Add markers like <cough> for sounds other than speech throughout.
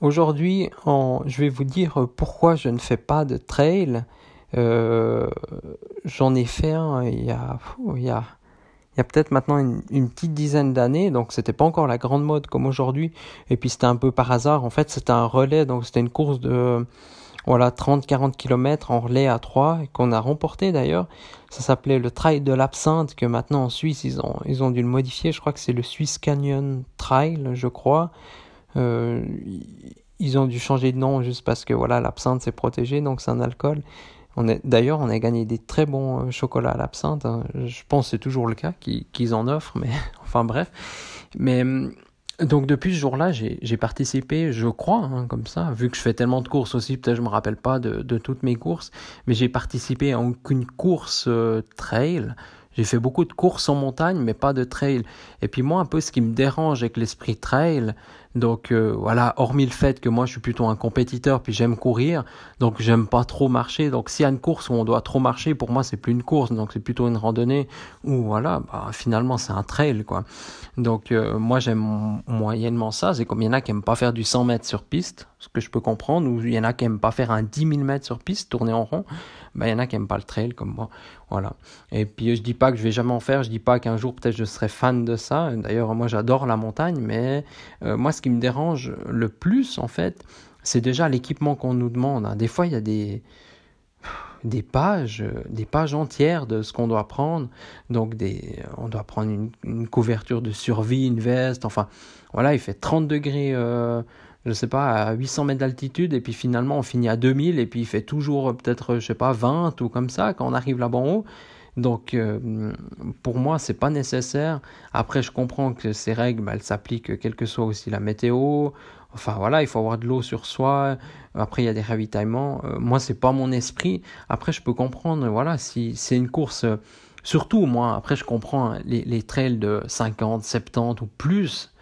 Aujourd'hui, je vais vous dire pourquoi je ne fais pas de trail. Euh, j'en ai fait un il y a, peut-être maintenant une, petite dizaine d'années, donc c'était pas encore la grande mode comme aujourd'hui. Et puis c'était un peu par hasard. En fait, c'était un relais, donc c'était une course de voilà 30-40 km en relais à 3 qu'on a remporté d'ailleurs. Ça s'appelait le Trail de l'Absinthe que maintenant en Suisse ils ont ils ont dû le modifier. Je crois que c'est le Swiss Canyon Trail, je crois. Euh, ils ont dû changer de nom juste parce que voilà l'absinthe c'est protégé donc c'est un alcool. D'ailleurs on a gagné des très bons euh, chocolats à l'absinthe. Hein. Je pense que c'est toujours le cas qu'ils en offrent, mais <laughs> enfin bref. Mais donc depuis ce jour-là, j'ai participé, je crois, hein, comme ça, vu que je fais tellement de courses aussi, peut-être je me rappelle pas de, de, toutes mes courses, mais j'ai participé à aucune course euh, trail. J'ai fait beaucoup de courses en montagne, mais pas de trail. Et puis moi, un peu ce qui me dérange avec l'esprit trail, donc euh, voilà, hormis le fait que moi je suis plutôt un compétiteur, puis j'aime courir, donc j'aime pas trop marcher. Donc s'il y a une course où on doit trop marcher, pour moi c'est plus une course, donc c'est plutôt une randonnée où voilà, bah, finalement c'est un trail quoi. Donc euh, moi j'aime moyennement ça. C'est comme il y en a qui aiment pas faire du 100 mètres sur piste, ce que je peux comprendre, ou il y en a qui aiment pas faire un 10 000 mètres sur piste, tourner en rond. Il y en a qui aiment pas le trail comme moi, voilà. Et puis je dis pas que je vais jamais en faire, je dis pas qu'un jour peut-être je serai fan de ça. D'ailleurs moi j'adore la montagne, mais euh, moi ce qui me dérange le plus, en fait, c'est déjà l'équipement qu'on nous demande. Hein. Des fois, il y a des, des pages, des pages entières de ce qu'on doit prendre. Donc, des, on doit prendre une, couverture de survie, une veste. Enfin, voilà, il fait 30 degrés, euh, je sais pas, à 800 mètres d'altitude. Et puis finalement, on finit à 2000. Et puis, il fait toujours peut-être, je sais pas, 20 ou comme ça quand on arrive là-bas en haut. Donc, euh, pour moi, c'est pas nécessaire. Après, je comprends que ces règles, bah, elles s'appliquent quelle que soit aussi la météo. Enfin, voilà, il faut avoir de l'eau sur soi. Après, il y a des ravitaillements. Euh, moi, c'est pas mon esprit. Après, je peux comprendre, voilà, si c'est une course, surtout moi, après, je comprends les, les trails de 50, 70 ou plus.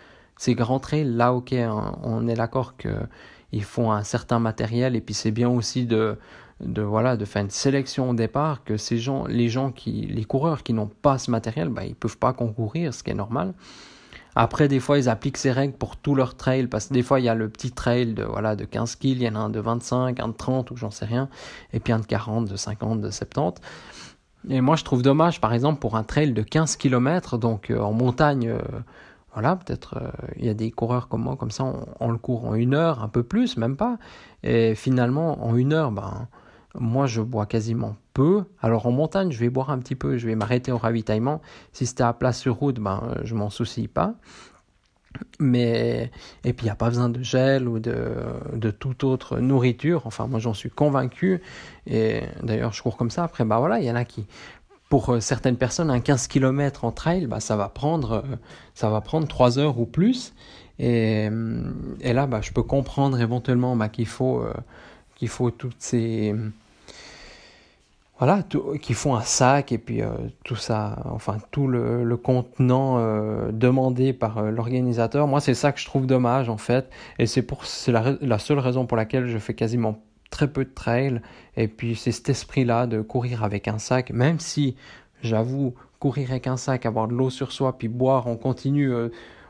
Ces grands trails, là, ok, on est d'accord qu'ils font un certain matériel et puis c'est bien aussi de de voilà de faire une sélection au départ que ces gens les gens qui les coureurs qui n'ont pas ce matériel bah ils peuvent pas concourir ce qui est normal. Après des fois ils appliquent ces règles pour tous leurs trails parce que des fois il y a le petit trail de voilà de 15 kills il y en a un de 25 un de 30 ou j'en sais rien et puis un de 40 de 50 de 70 et moi je trouve dommage par exemple pour un trail de 15 km donc euh, en montagne euh, voilà, peut-être euh, il y a des coureurs comme moi, comme ça, on, le court en une heure, un peu plus, même pas. Et finalement, en une heure, ben, moi, je bois quasiment peu. Alors en montagne, je vais boire un petit peu, je vais m'arrêter au ravitaillement. Si c'était à place sur route, ben, je m'en soucie pas. Mais et puis il n'y a pas besoin de gel ou de, de toute autre nourriture. Enfin, moi j'en suis convaincu. Et d'ailleurs, je cours comme ça. Après, bah voilà, il y en a qui, pour euh, certaines personnes, un 15 km en trail, bah, ça va prendre, euh, ça va prendre 3 heures ou plus. Et, et là, bah, je peux comprendre éventuellement bah, qu'il faut, euh, qu'il faut toutes ces voilà, qui font un sac et puis euh, tout ça, enfin tout le, contenant euh, demandé par euh, l'organisateur. Moi, c'est ça que je trouve dommage en fait, et c'est c'est la, la, seule raison pour laquelle je fais quasiment très peu de trail. Et puis c'est cet esprit-là de courir avec un sac, même si j'avoue courir avec un sac, avoir de l'eau sur soi, puis boire on continue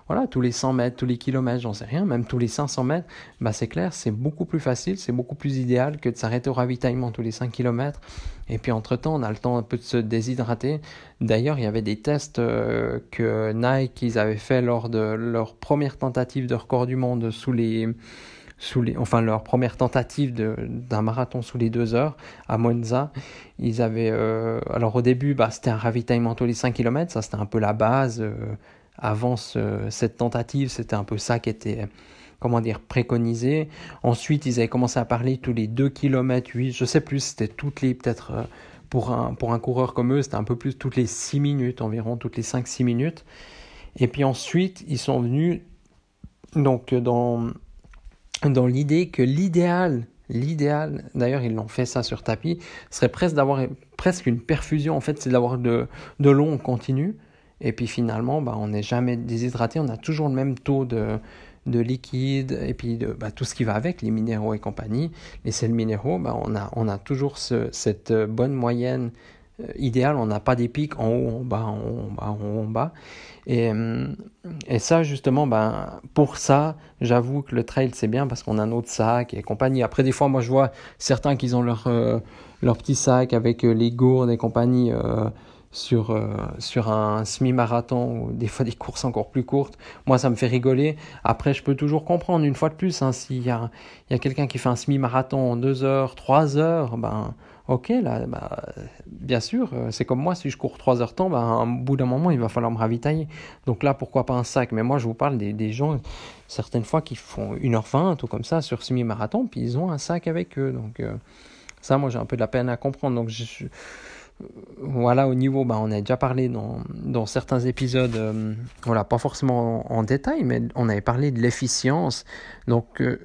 voilà, tous les 100 mètres, tous les kilomètres, j'en sais rien, même tous les 500 mètres, bah c'est clair, c'est beaucoup plus facile, c'est beaucoup plus idéal que de s'arrêter au ravitaillement tous les 5 kilomètres. Et puis entre-temps, on a le temps un peu de se déshydrater. D'ailleurs, il y avait des tests euh, que Nike ils avaient fait lors de leur première tentative de record du monde sous les sous les, enfin leur première tentative d'un marathon sous les deux heures à Monza. Ils avaient, euh, alors au début, bah, c'était un ravitaillement tous les 5 km, ça c'était un peu la base. Euh, avant cette tentative, c'était un peu ça qui était comment dire préconisé. Ensuite, ils avaient commencé à parler tous les 2 km 8, je sais plus, c'était toutes les peut-être euh, pour un pour un coureur comme eux, c'était un peu plus toutes les 6 minutes environ, toutes les 5 6 minutes. Et puis ensuite, ils sont venus donc dans dans l'idée que l'idéal, l'idéal, d'ailleurs ils l'ont fait ça sur tapis, serait presque d'avoir presque une perfusion. En fait, c'est d'avoir de, de l'eau en continu. Et puis finalement, bah, on n'est jamais déshydraté, on a toujours le même taux de, de liquide et puis de, bah, tout ce qui va avec, les minéraux et compagnie. Les sels minéraux, bah, on, a, on a toujours ce, cette bonne moyenne euh, idéale. On n'a pas des pics en haut, en bas, en haut, en bas, en bas. Et, et ça, justement, ben, pour ça, j'avoue que le trail, c'est bien parce qu'on a notre sac et compagnie. Après, des fois, moi, je vois certains qui ont leur, euh, leur petit sac avec euh, les gourdes et compagnie sur, euh, sur un semi-marathon ou des fois des courses encore plus courtes. Moi, ça me fait rigoler. Après, je peux toujours comprendre, une fois de plus, hein, s'il y a, y a quelqu'un qui fait un semi-marathon en 2 heures, 3 heures, ben, ok, là, bah, bien sûr, euh, c'est comme moi, si je cours 3 heures temps, ben, au bout d'un moment, il va falloir me ravitailler. Donc là, pourquoi pas un sac? Mais moi, je vous parle des, des gens, certaines fois, qui font 1h20 ou comme ça sur semi-marathon, puis ils ont un sac avec eux. Donc, euh, ça, moi, j'ai un peu de la peine à comprendre. Donc, je voilà, au niveau, bah, on a déjà parlé dans, dans certains épisodes, euh, voilà, pas forcément en, détail, mais on avait parlé de l'efficience. Donc, euh,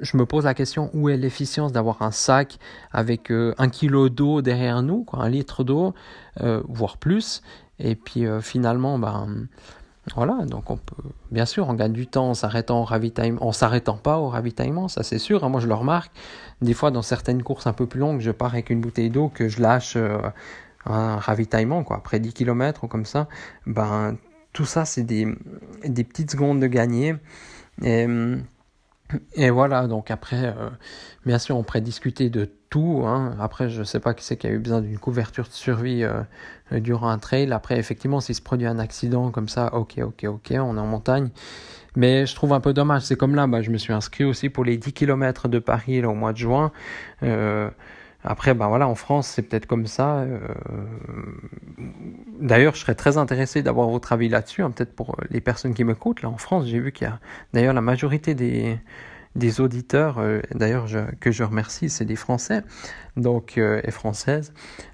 je me pose la question, où est l'efficience d'avoir un sac avec euh, un kilo d'eau derrière nous, quoi, un litre d'eau, voire plus, et puis finalement, ben, voilà, donc on peut, bien sûr, on gagne du temps en s'arrêtant au ravitaillement, en s'arrêtant pas au ravitaillement, ça c'est sûr. Hein. moi, je le remarque. Des fois, dans certaines courses un peu plus longues, je pars avec une bouteille d'eau que je lâche euh, un ravitaillement, quoi, après 10 km ou comme ça. Ben, tout ça, c'est des, petites secondes de gagner. Et, et voilà, donc après, euh, bien sûr, on pourrait discuter de tout. Hein. Après, je ne sais pas qui c'est qui a eu besoin d'une couverture de survie euh, durant un trail. Après, effectivement, s'il se produit un accident comme ça, ok, ok, ok, on est en montagne. Mais je trouve un peu dommage. C'est comme là, bah, je me suis inscrit aussi pour les 10 km de Paris au mois de juin. Euh, après, ben voilà, en France, c'est peut-être comme ça. Euh, d'ailleurs, je serais très intéressé d'avoir votre avis là-dessus, hein, peut-être pour les personnes qui me m'écoutent. Là, en France, j'ai vu qu'il y a d'ailleurs la majorité des, des auditeurs, euh, d'ailleurs que je remercie, c'est des Français donc euh, et Françaises.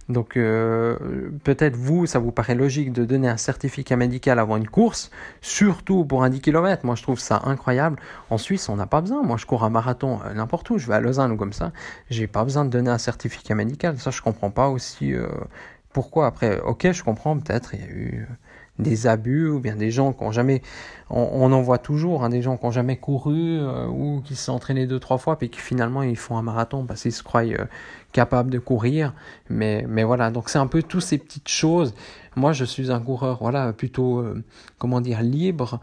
Donc euh, peut-être vous, ça vous paraît logique de donner un certificat médical avant une course, surtout pour un 10 km. Moi, je trouve ça incroyable. En Suisse, on n'a pas besoin. Moi, je cours un marathon n'importe où. Je vais à Lausanne ou comme ça. J'ai pas besoin de donner un certificat médical. Ça, je comprends pas aussi pourquoi. Après, ok, je comprends peut-être. Il y a eu des abus ou bien des gens qui ont jamais on, en voit toujours hein, des gens qui ont jamais couru euh, ou qui se sont entraînés deux trois fois puis qui finalement ils font un marathon parce qu'ils se croient euh, capables de courir. Mais mais voilà donc c'est un peu toutes ces petites choses. Moi je suis un coureur voilà plutôt euh, comment dire libre.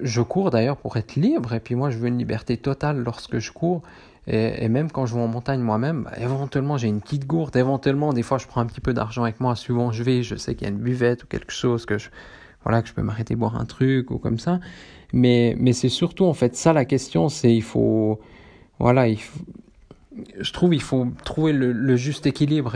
Je cours d'ailleurs pour être libre et puis moi je veux une liberté totale lorsque je cours et, même quand je vais en montagne moi-même, éventuellement j'ai une petite gourde, éventuellement des fois je prends un petit peu d'argent avec moi, souvent je vais, je sais qu'il y a une buvette ou quelque chose que je, voilà, que je peux m'arrêter boire un truc ou comme ça. Mais, mais c'est surtout en fait ça la question, c'est il faut, voilà, il faut, je trouve il faut trouver le, juste équilibre.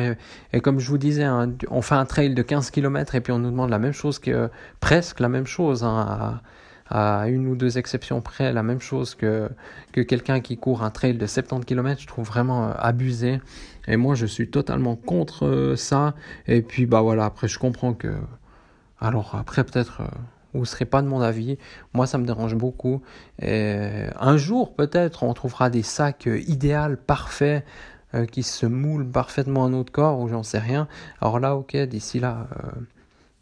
Et, comme je vous disais, hein, on fait un trail de 15 km et puis on nous demande la même chose que, presque la même chose hein, à une ou deux exceptions près, la même chose que, que quelqu'un qui court un trail de 70 km, je trouve vraiment euh, abusé. Et moi, je suis totalement contre euh, ça. Et puis, bah voilà, après, je comprends que. Alors, après, peut-être. Euh, vous ne serez pas de mon avis. Moi, ça me dérange beaucoup. Et un jour, peut-être, on trouvera des sacs idéaux, parfaits, qui se moulent parfaitement à notre corps, ou j'en sais rien. Alors là, ok, d'ici là,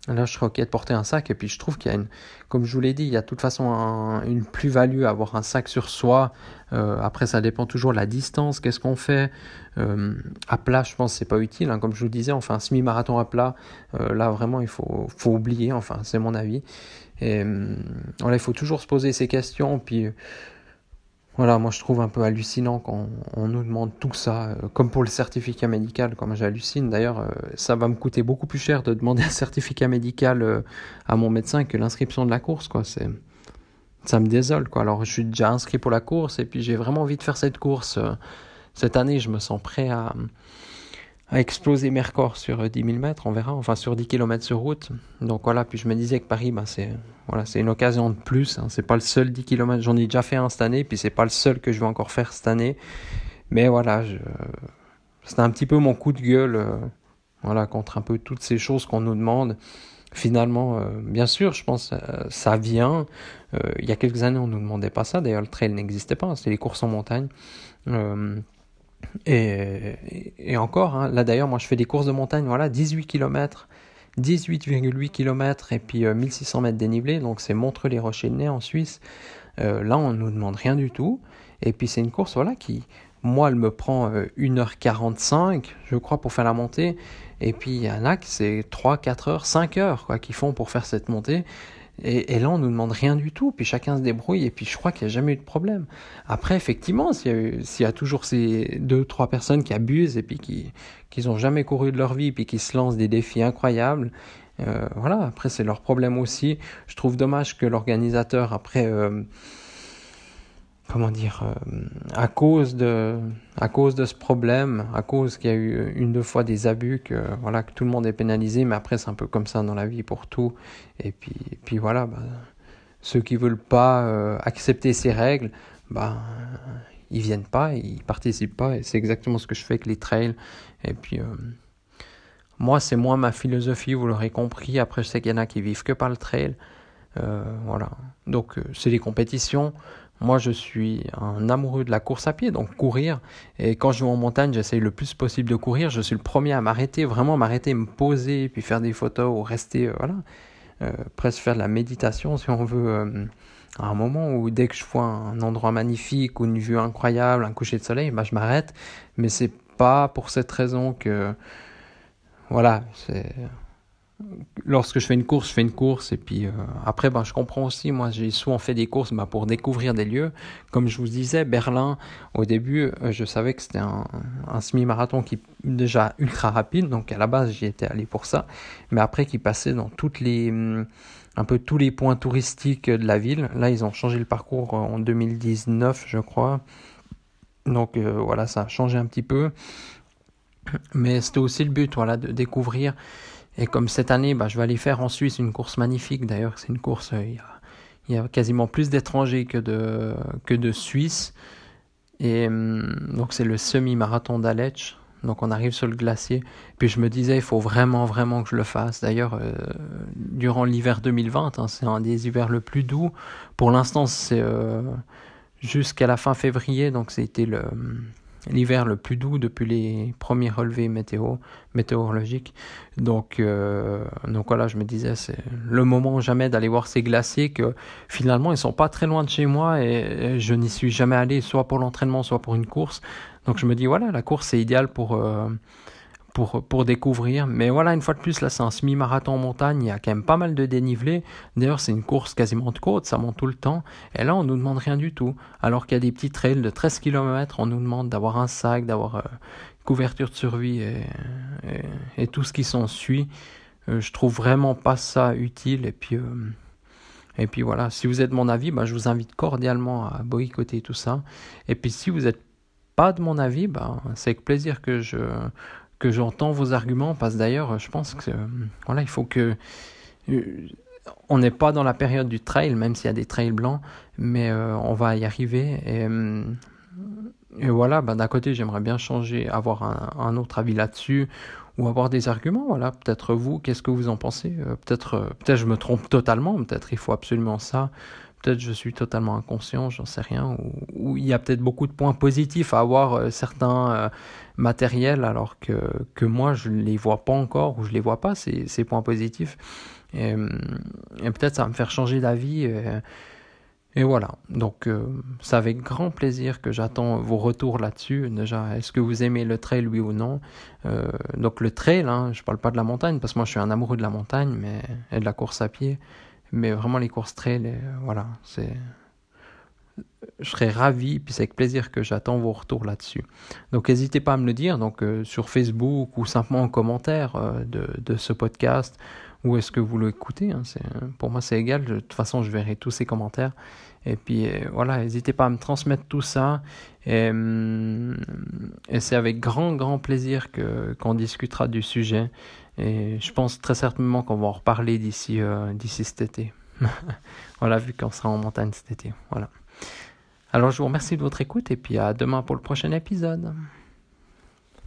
Là, je serais OK de porter un sac. Et puis, je trouve qu'il y a une, comme je vous l'ai dit, il y a de toute façon une plus-value à avoir un sac sur soi. Euh, après, ça dépend toujours de la distance. Qu'est-ce qu'on fait euh, À plat, je pense c'est pas utile. Hein. Comme je vous disais, un semi-marathon à plat. Euh, là, vraiment, il faut, oublier. Enfin, c'est mon avis. Et voilà, il faut toujours se poser ces questions. Puis, voilà, moi je trouve un peu hallucinant quand on nous demande tout ça, euh, comme pour le certificat médical, comme j'hallucine. D'ailleurs, euh, ça va me coûter beaucoup plus cher de demander un certificat médical euh, à mon médecin que l'inscription de la course, quoi. C'est, ça me désole, quoi. Alors je suis déjà inscrit pour la course et puis j'ai vraiment envie de faire cette course. cette année, je me sens prêt à, à exploser mes records sur 10 000 mètres, on verra, enfin sur 10 km sur route. Donc voilà, puis je me disais que Paris, bah, c'est voilà, une occasion de plus. Hein. C'est pas le seul 10 km, j'en ai déjà fait un cette année, puis c'est pas le seul que je vais encore faire cette année. Mais voilà, je... c'était un petit peu mon coup de gueule, euh, voilà, contre un peu toutes ces choses qu'on nous demande. finalement, bien sûr, je pense ça vient. il y a quelques années, on ne nous demandait pas ça. D'ailleurs, le trail n'existait pas. C'était les courses en montagne. Et, et, encore, hein, là d'ailleurs, moi je fais des courses de montagne, voilà, 18 km, 18,8 km et puis 1600 mètres dénivelé, donc c'est Montreux-les-Rochers-de-Nez en Suisse. là, on ne nous demande rien du tout. Et puis c'est une course voilà, qui, moi, elle me prend 1h45, euh, je crois, pour faire la montée. Et puis il y en a qui c'est 3, 4 heures, 5 heures quoi, qu'ils font pour faire cette montée. Et, là, on nous demande rien du tout, puis chacun se débrouille, et puis je crois qu'il n'y a jamais eu de problème. Après, effectivement, s'il y, a toujours ces deux, trois personnes qui abusent, et puis qui n'ont jamais couru de leur vie, puis qui se lancent des défis incroyables, euh, voilà, après, c'est leur problème aussi. Je trouve dommage que l'organisateur, après... Euh, comment dire, euh, à cause de, à cause de ce problème, à cause qu'il y a eu une deux fois des abus, que voilà, que tout le monde est pénalisé, mais après c'est un peu comme ça dans la vie pour tout. Et puis, puis voilà, bah, ceux qui veulent pas euh, accepter ces règles, bah, ils viennent pas, ils participent pas, et c'est exactement ce que je fais avec les trails. Et puis, euh, moi, c'est moins ma philosophie, vous l'aurez compris. Après, je sais qu'il y en a qui vivent que par le trail. voilà. Donc, c'est des compétitions. Moi, je suis un amoureux de la course à pied, donc courir. Et quand je vais en montagne, j'essaye le plus possible de courir. Je suis le premier à m'arrêter, vraiment m'arrêter, me poser, puis faire des photos ou rester, euh, voilà, euh, presque faire de la méditation si on veut. Euh, à un moment où dès que je vois un endroit magnifique ou une vue incroyable, un coucher de soleil, bah, je m'arrête. Mais c'est pas pour cette raison que, voilà, c'est lorsque je fais une course, je fais une course. Et puis euh, après, ben, je comprends aussi. Moi, j'ai souvent fait des courses ben, pour découvrir des lieux. Comme je vous disais, Berlin, au début, euh, je savais que c'était un, semi-marathon qui déjà ultra rapide. Donc à la base, j'y étais allé pour ça. Mais après, qui passait dans toutes les un peu tous les points touristiques de la ville. Là, ils ont changé le parcours en 2019, je crois. Donc euh, voilà, ça a changé un petit peu. Mais c'était aussi le but, voilà, de découvrir et comme cette année, bah, je vais aller faire en Suisse une course magnifique. D'ailleurs, c'est une course, euh, il y, a, quasiment plus d'étrangers que de, que de Suisses. Et hum, donc, c'est le semi-marathon d'Aletsch. Donc, on arrive sur le glacier. Puis, je me disais, il faut vraiment, vraiment que je le fasse. D'ailleurs, euh, durant l'hiver 2020, hein, c'est un des hivers le plus doux. Pour l'instant, c'est euh, jusqu'à la fin février. Donc, c'était le hum, l'hiver le plus doux depuis les premiers relevés météo, météorologiques. Donc, euh, donc voilà, je me disais, c'est le moment jamais d'aller voir ces glaciers que finalement ils sont pas très loin de chez moi et je n'y suis jamais allé, soit pour l'entraînement, soit pour une course. Donc je me dis, voilà, la course c'est idéal pour, euh, pour, découvrir. Mais voilà, une fois de plus, là, c'est un semi-marathon en montagne. Il y a quand même pas mal de dénivelé. D'ailleurs, c'est une course quasiment de côte. Ça monte tout le temps. Et là, on nous demande rien du tout. Alors qu'il y a des petits trails de 13 km, on nous demande d'avoir un sac, d'avoir euh, couverture de survie et, et, tout ce qui s'ensuit. Euh, je trouve vraiment pas ça utile. Et puis. Euh, et puis voilà, si vous êtes de mon avis, bah, je vous invite cordialement à boycotter tout ça. Et puis si vous n'êtes pas de mon avis, bah, c'est avec plaisir que je, que j'entends vos arguments, parce d'ailleurs, je pense que voilà, il faut que euh, on n'est pas dans la période du trail, même s'il y a des trails blancs, mais euh, on va y arriver. Et, euh, et voilà, ben, d'un côté, j'aimerais bien changer, avoir un, un autre avis là-dessus, ou avoir des arguments. Voilà, peut-être vous, qu'est-ce que vous en pensez? Peut-être, peut-être je me trompe totalement. Peut-être il faut absolument ça. Peut-être je suis totalement inconscient, j'en sais rien. Ou, il y a peut-être beaucoup de points positifs à avoir euh, certains euh, matériels alors que, que moi je ne les vois pas encore ou je ne les vois pas, ces, ces points positifs. Et, euh, et peut-être ça va me faire changer d'avis. Et, et, voilà. Donc c'est avec grand plaisir que j'attends vos retours là-dessus. Déjà, est-ce que vous aimez le trail, oui ou non? Donc le trail, hein, je ne parle pas de la montagne parce que moi je suis un amoureux de la montagne mais, et de la course à pied. Mais vraiment, les courses trail, euh, voilà, c'est. Je serais ravi, puis c'est avec plaisir que j'attends vos retours là-dessus. Donc n'hésitez pas à me le dire donc euh, sur Facebook ou simplement en commentaire euh, de, ce podcast. Où est-ce que vous l'écoutez hein, Pour moi, c'est égal. De toute façon, je verrai tous ces commentaires. Et puis voilà, n'hésitez pas à me transmettre tout ça. Et, hum, et c'est avec grand, grand plaisir que qu'on discutera du sujet. Et je pense très certainement qu'on va en reparler d'ici euh, d'ici cet été. <laughs> voilà, vu qu'on sera en montagne cet été. Voilà. Alors je vous remercie de votre écoute et puis à demain pour le prochain épisode.